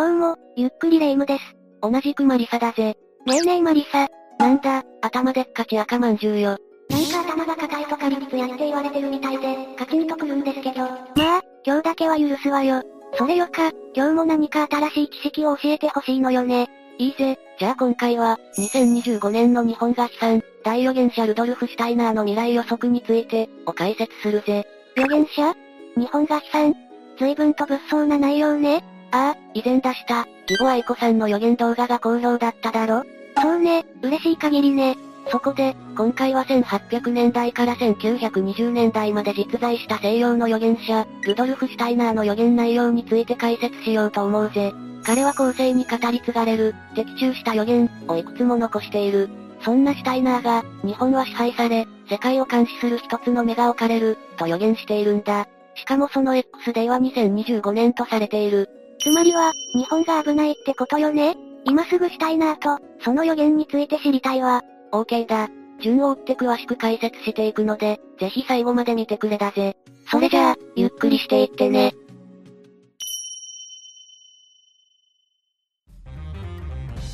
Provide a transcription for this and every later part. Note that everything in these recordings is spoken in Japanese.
どうも、ゆっくりレ夢ムです。同じくマリサだぜ。ねえねえマリサ。なんだ、頭でっかち赤まんじゅうよ。なんか頭が硬いとか理屈やって言われてるみたいで、カチンとくるんですけど。まあ、今日だけは許すわよ。それよか、今日も何か新しい知識を教えてほしいのよね。いいぜ、じゃあ今回は、2025年の日本が悲惨、大予言者ルドルフ・シュタイナーの未来予測について、を解説するぜ。予言者？日本が悲惨随分と物騒な内容ね。ああ、以前出した、義母愛子さんの予言動画が好評だっただろ?そうね、嬉しい限りね。そこで、今回は1800年代から1920年代まで実在した西洋の預言者、ルドルフ・シュタイナーの予言内容について解説しようと思うぜ。彼は後世に語り継がれる、的中した予言をいくつも残している。そんなシュタイナーが、日本は支配され、世界を監視する一つの目が置かれる、と予言しているんだ。しかもその X デイは2025年とされている。つまりは、日本が危ないってことよね？今すぐシュタイナーと、その予言について知りたいわ。OK だ。順を追って詳しく解説していくので、ぜひ最後まで見てくれだぜ。それじゃあ、ゆっくりしていってね。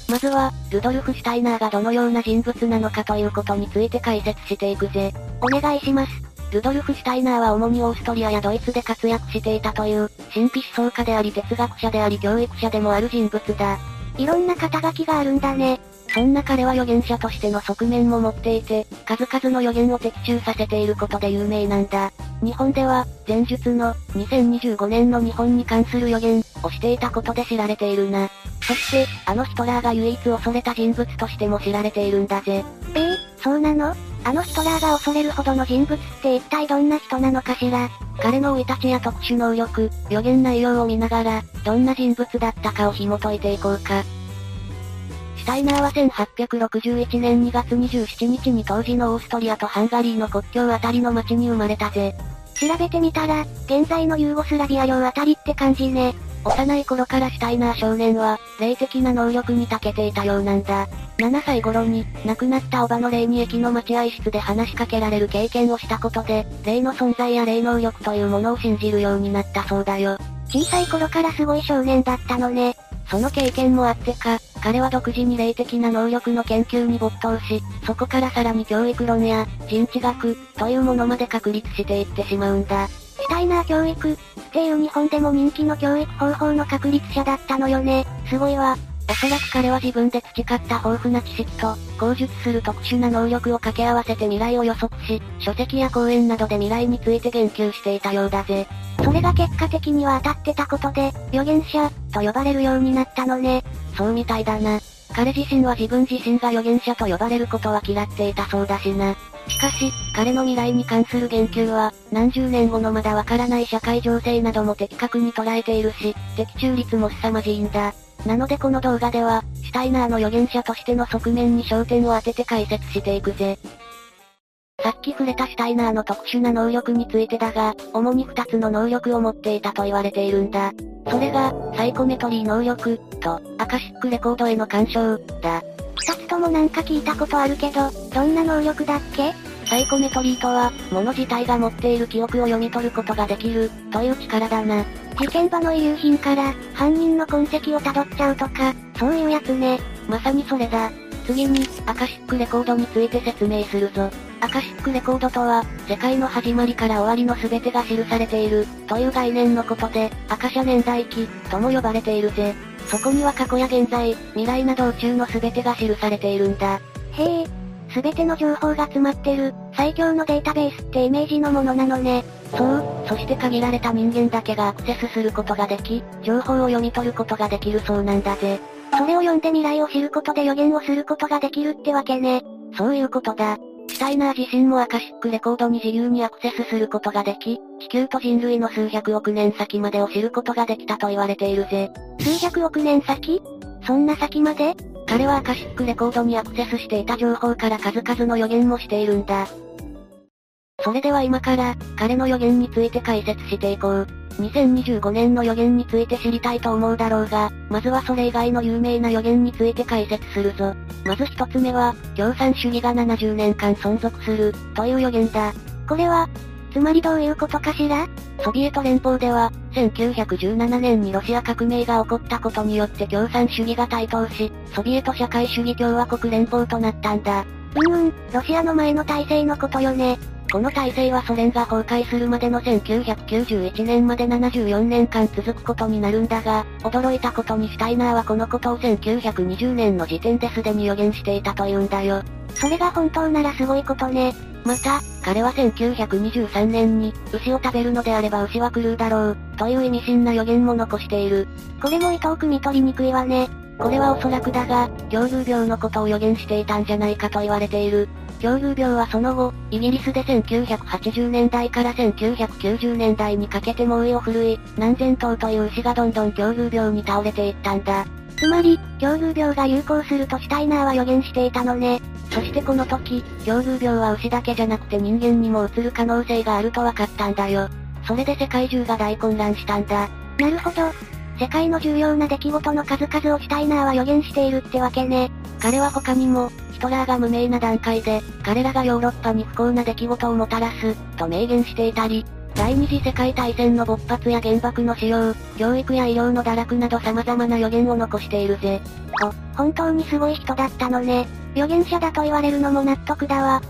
まずは、ルドルフ・シュタイナーがどのような人物なのかということについて解説していくぜ。お願いします。ルドルフ・シュタイナーは主にオーストリアやドイツで活躍していたという、神秘思想家であり哲学者であり教育者でもある人物だ。いろんな肩書きがあるんだね。そんな彼は預言者としての側面も持っていて、数々の予言を的中させていることで有名なんだ。日本では、前述の2025年の日本に関する予言をしていたことで知られているな。そして、あのヒトラーが唯一恐れた人物としても知られているんだぜ。えー、そうなの？あのヒトラーが恐れるほどの人物って一体どんな人なのかしら？彼の生い立ちや特殊能力、予言内容を見ながら、どんな人物だったかを紐解いていこうか。シュタイナーは1861年2月27日に当時のオーストリアとハンガリーの国境あたりの町に生まれたぜ。調べてみたら、現在のユーゴスラビア領あたりって感じね。幼い頃からシュタイナー少年は、霊的な能力に長けていたようなんだ。7歳頃に、亡くなったおばの霊に駅の待合室で話しかけられる経験をしたことで、霊の存在や霊能力というものを信じるようになったそうだよ。小さい頃からすごい少年だったのね。その経験もあってか、彼は独自に霊的な能力の研究に没頭し、そこからさらに教育論や、人知学、というものまで確立していってしまうんだ。シュタイナー教育、っていう日本でも人気の教育方法の確立者だったのよね。すごいわ。おそらく彼は自分で培った豊富な知識と、口述する特殊な能力を掛け合わせて未来を予測し、書籍や講演などで未来について言及していたようだぜ。それが結果的には当たってたことで、預言者、と呼ばれるようになったのね。そうみたいだな。彼自身は自分自身が預言者と呼ばれることは嫌っていたそうだしな。しかし、彼の未来に関する言及は、何十年後のまだわからない社会情勢なども的確に捉えているし、的中率も凄まじいんだ。なのでこの動画では、シュタイナーの預言者としての側面に焦点を当てて解説していくぜ。さっき触れたシュタイナーの特殊な能力についてだが、主に二つの能力を持っていたと言われているんだ。それが、サイコメトリー能力、と、アカシックレコードへの干渉、だ。二つともなんか聞いたことあるけど、どんな能力だっけ？サイコメトリーとは、物自体が持っている記憶を読み取ることができる、という力だな。事件場の遺留品から、犯人の痕跡を辿っちゃうとか、そういうやつね。まさにそれだ。次に、アカシックレコードについて説明するぞ。アカシックレコードとは、世界の始まりから終わりの全てが記されている、という概念のことで、アカシャ年代記、とも呼ばれているぜ。そこには過去や現在、未来など宇宙の全てが記されているんだ。へえ、全ての情報が詰まってる、最強のデータベースってイメージのものなのね。そう、そして限られた人間だけがアクセスすることができ、情報を読み取ることができるそうなんだぜ。それを読んで未来を知ることで予言をすることができるってわけね。そういうことだ。シュタイナー自身もアカシックレコードに自由にアクセスすることができ、地球と人類の数百億年先までを知ることができたと言われているぜ。数百億年先？そんな先まで？彼はアカシックレコードにアクセスしていた情報から数々の予言もしているんだ。それでは今から、彼の予言について解説していこう。2025年の予言について知りたいと思うだろうが、まずはそれ以外の有名な予言について解説するぞ。まず一つ目は、共産主義が70年間存続する、という予言だ。これは、つまりどういうことかしら？ソビエト連邦では、1917年にロシア革命が起こったことによって共産主義が台頭し、ソビエト社会主義共和国連邦となったんだ。うんうん、ロシアの前の体制のことよね。この体制はソ連が崩壊するまでの1991年まで74年間続くことになるんだが、驚いたことにシュタイナーはこのことを1920年の時点ですでに予言していたというんだよ。それが本当ならすごいことね。また、彼は1923年に、牛を食べるのであれば牛は狂うだろう、という意味深な予言も残している。これも伊藤汲み取りにくいわね。これはおそらくだが、恐竜病のことを予言していたんじゃないかと言われている。恐竜病はその後、イギリスで1980年代から1990年代にかけて猛威を振るい、何千頭という牛がどんどん恐竜病に倒れていったんだ。つまり、恐竜病が流行するとシュタイナーは予言していたのね。そしてこの時、恐竜病は牛だけじゃなくて人間にも移る可能性があると分かったんだよ。それで世界中が大混乱したんだ。なるほど。世界の重要な出来事の数々をシュタイナーは予言しているってわけね。彼は他にも、ヒトラーが無名な段階で、彼らがヨーロッパに不幸な出来事をもたらす、と明言していたり、第二次世界大戦の勃発や原爆の使用、教育や医療の堕落など様々な予言を残しているぜ。と、本当にすごい人だったのね。預言者だと言われるのも納得だわ。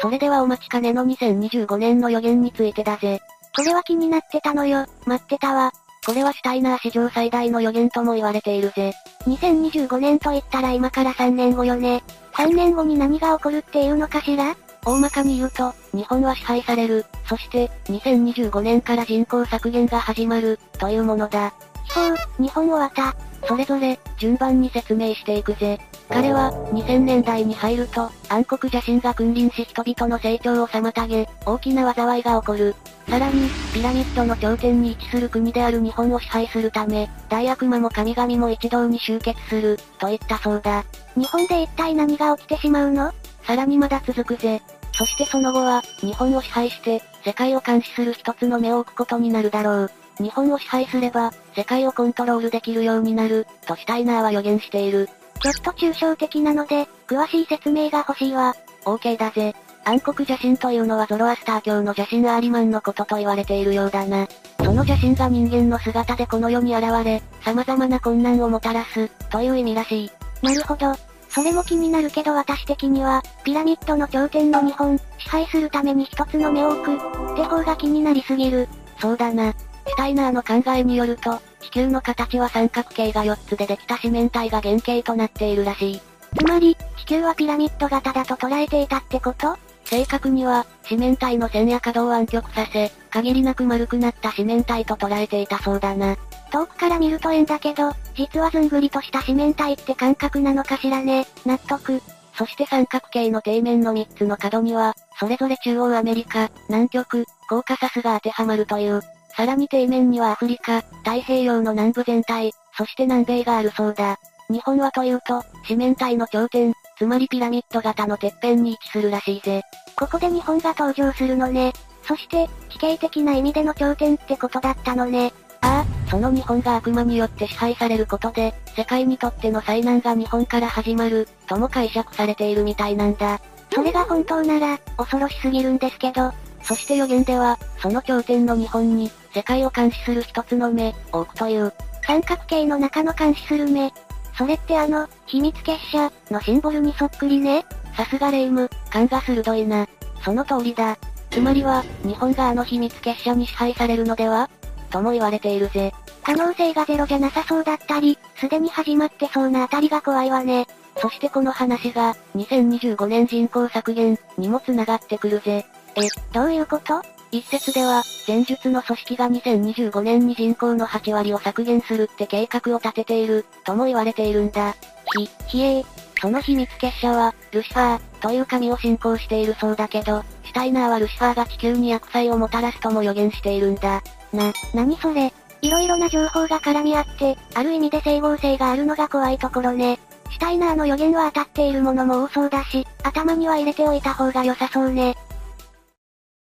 それではお待ちかねの2025年の予言についてだぜ。これは気になってたのよ、待ってたわ。これはシュタイナー史上最大の予言とも言われているぜ。2025年と言ったら今から3年後よね。3年後に何が起こるっていうのかしら？大まかに言うと、日本は支配される、そして、2025年から人口削減が始まる、というものだ。そう、日本をわた。それぞれ、順番に説明していくぜ。彼は、2000年代に入ると、暗黒邪神が君臨し人々の成長を妨げ、大きな災いが起こる。さらに、ピラミッドの頂点に位置する国である日本を支配するため、大悪魔も神々も一堂に集結する、といったそうだ。日本で一体何が起きてしまうの？さらにまだ続くぜ。そしてその後は、日本を支配して、世界を監視する一つの目を置くことになるだろう。日本を支配すれば、世界をコントロールできるようになる、とシュタイナーは予言している。ちょっと抽象的なので、詳しい説明が欲しいわ。OK だぜ。暗黒邪神というのはゾロアスター教の邪神アーリマンのことと言われているようだな。その邪神が人間の姿でこの世に現れ、様々な困難をもたらす、という意味らしい。なるほど。それも気になるけど私的には、ピラミッドの頂点の日本、支配するために一つの目を置く、って方が気になりすぎる。そうだな。シュタイナーの考えによると、地球の形は三角形が4つでできた四面体が原型となっているらしい。つまり、地球はピラミッド型だと捉えていたってこと？正確には、四面体の線や角を暗極させ、限りなく丸くなった四面体と捉えていたそうだな。遠くから見ると円だけど、実はずんぐりとした四面体って感覚なのかしらね。納得。そして三角形の底面の3つの角には、それぞれ中央アメリカ、南極、コーカサスが当てはまるという。さらに底面にはアフリカ、太平洋の南部全体、そして南米があるそうだ。日本はというと、四面体の頂点、つまりピラミッド型のてっぺんに位置するらしいぜ。ここで日本が登場するのね。そして、地形的な意味での頂点ってことだったのね。ああ、その日本が悪魔によって支配されることで、世界にとっての災難が日本から始まる、とも解釈されているみたいなんだ。それが本当なら、恐ろしすぎるんですけど。そして予言では、その頂点の日本に、世界を監視する一つの目、を置くという。三角形の中の監視する目。それってあの、秘密結社、のシンボルにそっくりね。さすがレイム、勘が鋭いな。その通りだ。つまりは、日本があの秘密結社に支配されるのではとも言われているぜ。可能性がゼロじゃなさそうだったり、すでに始まってそうなあたりが怖いわね。そしてこの話が、2025年人口削減、にも繋がってくるぜ。え、どういうこと？一説では、前述の組織が2025年に人口の8割を削減するって計画を立てている、とも言われているんだ。ひ、ひえー。その秘密結社は、ルシファー、という神を信仰しているそうだけど、シュタイナーはルシファーが地球に悪災をもたらすとも予言しているんだ。な、なにそれ？色々な情報が絡み合って、ある意味で整合性があるのが怖いところね。シュタイナーの予言は当たっているものも多そうだし、頭には入れておいた方が良さそうね。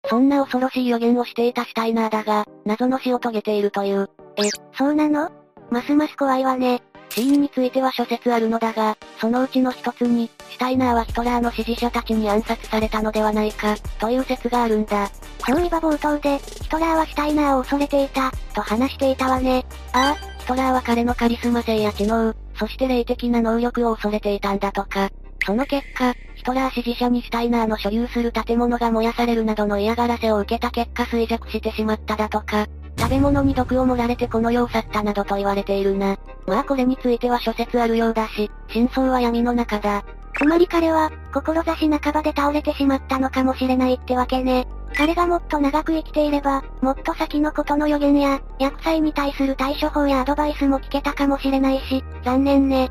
そんな恐ろしい予言をしていたシュタイナーだが、謎の死を遂げているという。え、そうなの？ますます怖いわね。死因については諸説あるのだが、そのうちの一つに、シュタイナーはヒトラーの支持者たちに暗殺されたのではないか、という説があるんだ。そういえば冒頭で、ヒトラーはシュタイナーを恐れていた、と話していたわね。ああ、ヒトラーは彼のカリスマ性や知能、そして霊的な能力を恐れていたんだとか。その結果、ヒトラー支持者にシュタイナーの所有する建物が燃やされるなどの嫌がらせを受けた結果衰弱してしまっただとか、食べ物に毒を盛られてこの世を去ったなどと言われているな。まあこれについては諸説あるようだし、真相は闇の中だ。つまり彼は、志半ばで倒れてしまったのかもしれないってわけね。彼がもっと長く生きていれば、もっと先のことの予言や、薬剤に対する対処法やアドバイスも聞けたかもしれないし、残念ね。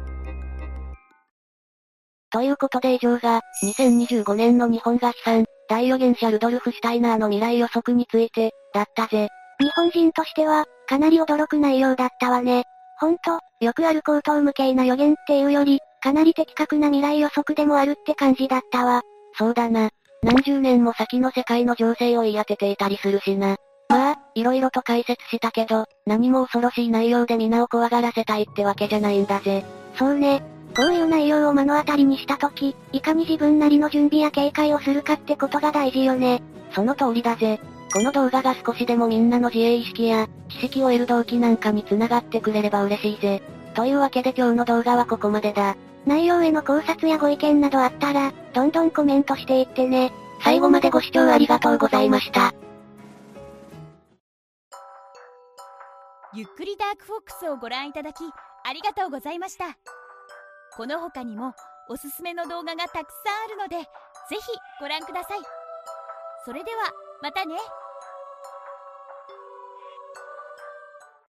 ということで以上が、2025年の日本が悲惨、大予言者ルドルフ・シュタイナーの未来予測について、だったぜ。日本人としては、かなり驚く内容だったわね。ほんと、よくある口頭無形な予言っていうより、かなり的確な未来予測でもあるって感じだったわ。そうだな。何十年も先の世界の情勢を言い当てていたりするしな。まあ、色々と解説したけど、何も恐ろしい内容で皆を怖がらせたいってわけじゃないんだぜ。そうね。こういう内容を目の当たりにしたとき、いかに自分なりの準備や警戒をするかってことが大事よね。その通りだぜ。この動画が少しでもみんなの自衛意識や、知識を得る動機なんかに繋がってくれれば嬉しいぜ。というわけで今日の動画はここまでだ。内容への考察やご意見などあったら、どんどんコメントしていってね。最後までご視聴ありがとうございました。ゆっくりダークフォックスをご覧いただき、ありがとうございました。この他にも、おすすめの動画がたくさんあるので、ぜひご覧ください。それでは、またね。